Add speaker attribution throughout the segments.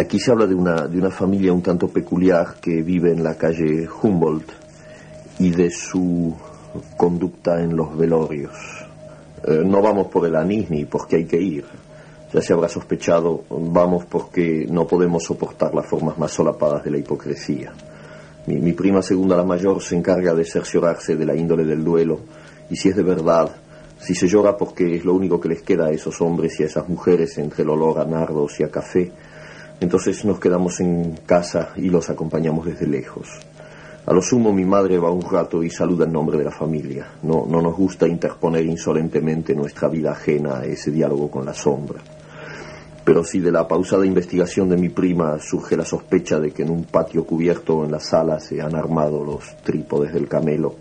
Speaker 1: Aquí se habla de una, de una familia un tanto peculiar que vive en la calle Humboldt y de su conducta en los velorios. Eh, no vamos por el anís ni porque hay que ir. Ya se habrá sospechado, vamos porque no podemos soportar las formas más solapadas de la hipocresía. Mi, mi prima segunda, la mayor, se encarga de cerciorarse de la índole del duelo y si es de verdad, si se llora porque es lo único que les queda a esos hombres y a esas mujeres entre el olor a nardos y a café, entonces nos quedamos en casa y los acompañamos desde lejos. A lo sumo mi madre va un rato y saluda en nombre de la familia. No, no nos gusta interponer insolentemente nuestra vida ajena a ese diálogo con la sombra. Pero si de la pausada investigación de mi prima surge la sospecha de que en un patio cubierto en la sala se han armado los trípodes del camelo,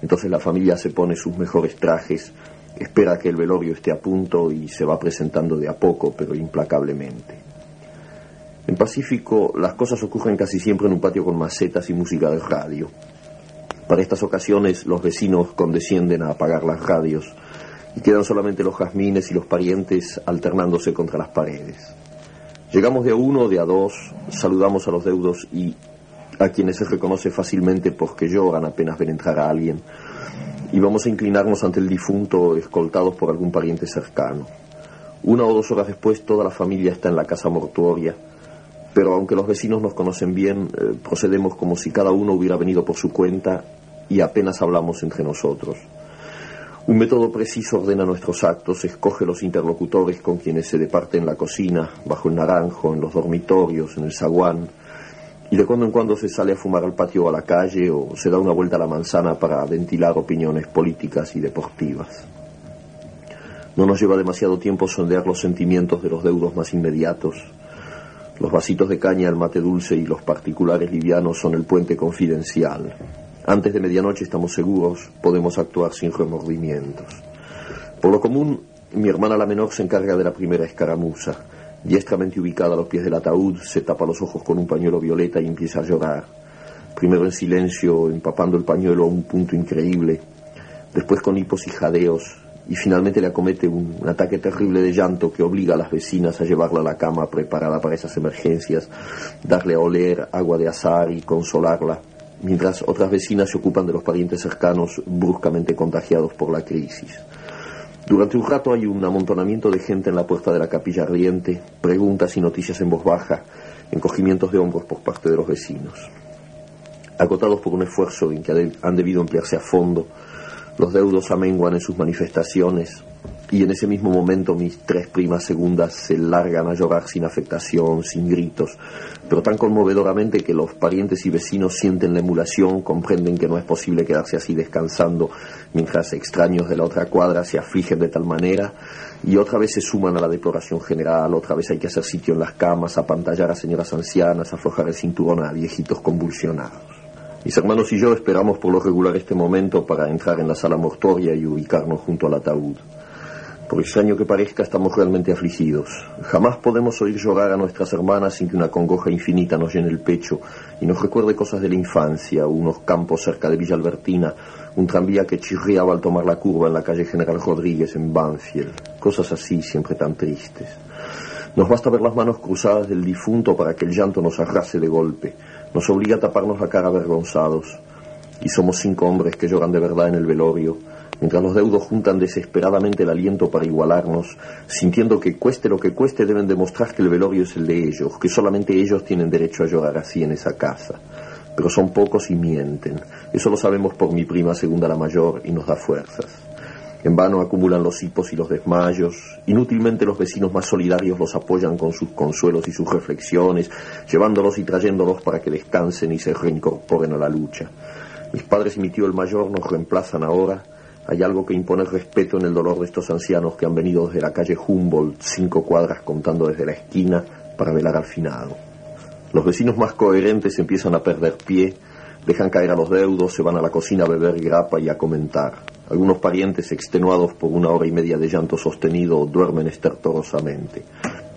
Speaker 1: entonces la familia se pone sus mejores trajes, espera que el velorio esté a punto y se va presentando de a poco, pero implacablemente. En Pacífico las cosas ocurren casi siempre en un patio con macetas y música de radio. Para estas ocasiones los vecinos condescienden a apagar las radios y quedan solamente los jazmines y los parientes alternándose contra las paredes. Llegamos de a uno o de a dos, saludamos a los deudos y a quienes se reconoce fácilmente porque lloran apenas ven entrar a alguien, y vamos a inclinarnos ante el difunto escoltados por algún pariente cercano. Una o dos horas después toda la familia está en la casa mortuoria, pero aunque los vecinos nos conocen bien, eh, procedemos como si cada uno hubiera venido por su cuenta y apenas hablamos entre nosotros. Un método preciso ordena nuestros actos, escoge los interlocutores con quienes se departe en la cocina, bajo el naranjo, en los dormitorios, en el zaguán, y de cuando en cuando se sale a fumar al patio o a la calle o se da una vuelta a la manzana para ventilar opiniones políticas y deportivas. No nos lleva demasiado tiempo sondear los sentimientos de los deudos más inmediatos, los vasitos de caña, el mate dulce y los particulares livianos son el puente confidencial. Antes de medianoche estamos seguros, podemos actuar sin remordimientos. Por lo común, mi hermana la menor se encarga de la primera escaramuza. Diestramente ubicada a los pies del ataúd, se tapa los ojos con un pañuelo violeta y empieza a llorar. Primero en silencio, empapando el pañuelo a un punto increíble. Después con hipos y jadeos, y finalmente le acomete un, ataque terrible de llanto que obliga a las vecinas a llevarla a la cama preparada para esas emergencias, darle a oler agua de azar y consolarla, mientras otras vecinas se ocupan de los parientes cercanos bruscamente contagiados por la crisis. Durante un rato hay un amontonamiento de gente en la puerta de la capilla ardiente, preguntas y noticias en voz baja, encogimientos de hombros por parte de los vecinos. Agotados por un esfuerzo en que han debido emplearse a fondo, los deudos amenguan en sus manifestaciones y en ese mismo momento mis tres primas segundas se largan a llorar sin afectación, sin gritos, pero tan conmovedoramente que los parientes y vecinos sienten la emulación, comprenden que no es posible quedarse así descansando mientras extraños de la otra cuadra se afligen de tal manera y otra vez se suman a la deploración general, otra vez hay que hacer sitio en las camas, apantallar a señoras ancianas, aflojar el cinturón a viejitos convulsionados. Mis hermanos y yo esperamos por lo regular este momento para entrar en la sala mortuoria y ubicarnos junto al ataúd. Por extraño que parezca, estamos realmente afligidos. Jamás podemos oír llorar a nuestras hermanas sin que una congoja infinita nos llene el pecho y nos recuerde cosas de la infancia, unos campos cerca de Villa Albertina, un tranvía que chirriaba al tomar la curva en la calle General Rodríguez en Banfield. Cosas así, siempre tan tristes. Nos basta ver las manos cruzadas del difunto para que el llanto nos arrase de golpe nos obliga a taparnos la cara avergonzados. Y somos cinco hombres que lloran de verdad en el velorio, mientras los deudos juntan desesperadamente el aliento para igualarnos, sintiendo que cueste lo que cueste deben demostrar que el velorio es el de ellos, que solamente ellos tienen derecho a llorar así en esa casa. Pero son pocos y mienten. Eso lo sabemos por mi prima segunda la mayor y nos da fuerzas. En vano acumulan los hipos y los desmayos. Inútilmente los vecinos más solidarios los apoyan con sus consuelos y sus reflexiones, llevándolos y trayéndolos para que descansen y se reincorporen a la lucha. Mis padres y mi tío el mayor nos reemplazan ahora. Hay algo que impone respeto en el dolor de estos ancianos que han venido desde la calle Humboldt, cinco cuadras contando desde la esquina, para velar al finado. Los vecinos más coherentes empiezan a perder pie, dejan caer a los deudos, se van a la cocina a beber grapa y a comentar. Algunos parientes, extenuados por una hora y media de llanto sostenido, duermen estertorosamente.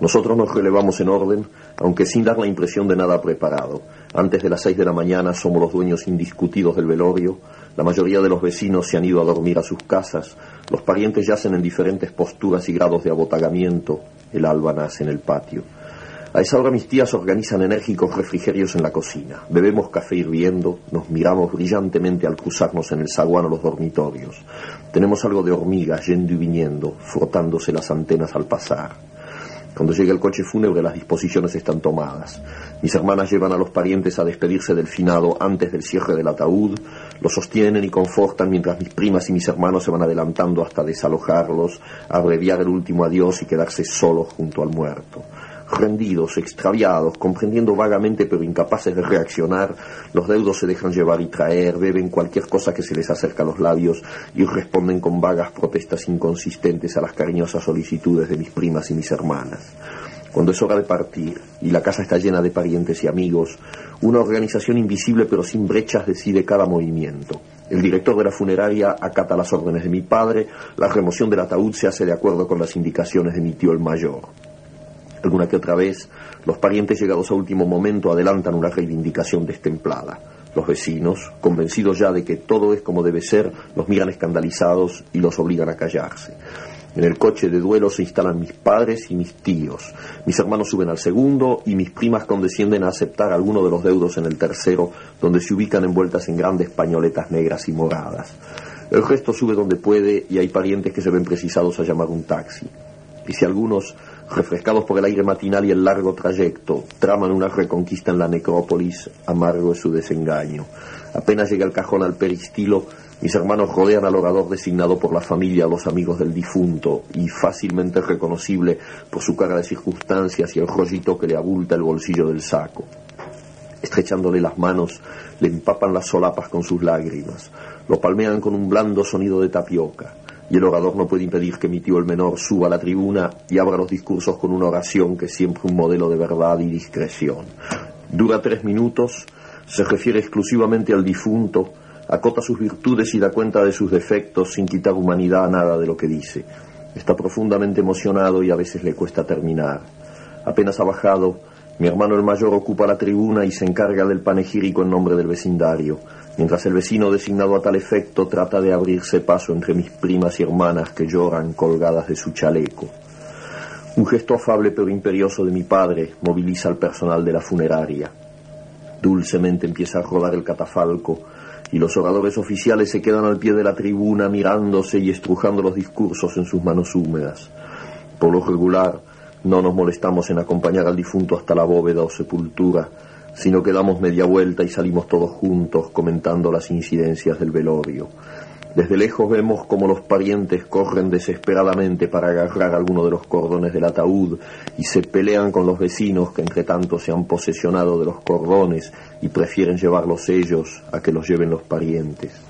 Speaker 1: Nosotros nos relevamos en orden, aunque sin dar la impresión de nada preparado. Antes de las seis de la mañana somos los dueños indiscutidos del velorio, la mayoría de los vecinos se han ido a dormir a sus casas, los parientes yacen en diferentes posturas y grados de abotagamiento, el alba nace en el patio. A esa hora mis tías organizan enérgicos refrigerios en la cocina. Bebemos café hirviendo, nos miramos brillantemente al cruzarnos en el zaguán o los dormitorios. Tenemos algo de hormigas yendo y viniendo, frotándose las antenas al pasar. Cuando llega el coche fúnebre las disposiciones están tomadas. Mis hermanas llevan a los parientes a despedirse del finado antes del cierre del ataúd, los sostienen y confortan mientras mis primas y mis hermanos se van adelantando hasta desalojarlos, abreviar el último adiós y quedarse solos junto al muerto rendidos, extraviados, comprendiendo vagamente pero incapaces de reaccionar, los deudos se dejan llevar y traer, beben cualquier cosa que se les acerca a los labios y responden con vagas protestas inconsistentes a las cariñosas solicitudes de mis primas y mis hermanas. Cuando es hora de partir y la casa está llena de parientes y amigos, una organización invisible pero sin brechas decide cada movimiento. El director de la funeraria acata las órdenes de mi padre, la remoción del ataúd se hace de acuerdo con las indicaciones de mi tío el mayor. Alguna que otra vez, los parientes llegados a último momento adelantan una reivindicación destemplada. Los vecinos, convencidos ya de que todo es como debe ser, los miran escandalizados y los obligan a callarse. En el coche de duelo se instalan mis padres y mis tíos. Mis hermanos suben al segundo y mis primas condescienden a aceptar alguno de los deudos en el tercero, donde se ubican envueltas en grandes pañoletas negras y moradas. El resto sube donde puede y hay parientes que se ven precisados a llamar un taxi. Y si algunos refrescados por el aire matinal y el largo trayecto, traman una reconquista en la necrópolis, amargo es su desengaño. Apenas llega el cajón al peristilo, mis hermanos rodean al orador designado por la familia o los amigos del difunto y fácilmente reconocible por su cara de circunstancias y el rollito que le abulta el bolsillo del saco. Estrechándole las manos, le empapan las solapas con sus lágrimas, lo palmean con un blando sonido de tapioca y el orador no puede impedir que mi tío el menor suba a la tribuna y abra los discursos con una oración que es siempre un modelo de verdad y discreción. Dura tres minutos, se refiere exclusivamente al difunto, acota sus virtudes y da cuenta de sus defectos sin quitar humanidad a nada de lo que dice. Está profundamente emocionado y a veces le cuesta terminar. Apenas ha bajado, mi hermano el mayor ocupa la tribuna y se encarga del panegírico en nombre del vecindario mientras el vecino designado a tal efecto trata de abrirse paso entre mis primas y hermanas que lloran colgadas de su chaleco. Un gesto afable pero imperioso de mi padre moviliza al personal de la funeraria. Dulcemente empieza a rodar el catafalco y los oradores oficiales se quedan al pie de la tribuna mirándose y estrujando los discursos en sus manos húmedas. Por lo regular, no nos molestamos en acompañar al difunto hasta la bóveda o sepultura, sino que damos media vuelta y salimos todos juntos comentando las incidencias del velorio. Desde lejos vemos como los parientes corren desesperadamente para agarrar alguno de los cordones del ataúd y se pelean con los vecinos que entre tanto se han posesionado de los cordones y prefieren llevarlos ellos a que los lleven los parientes.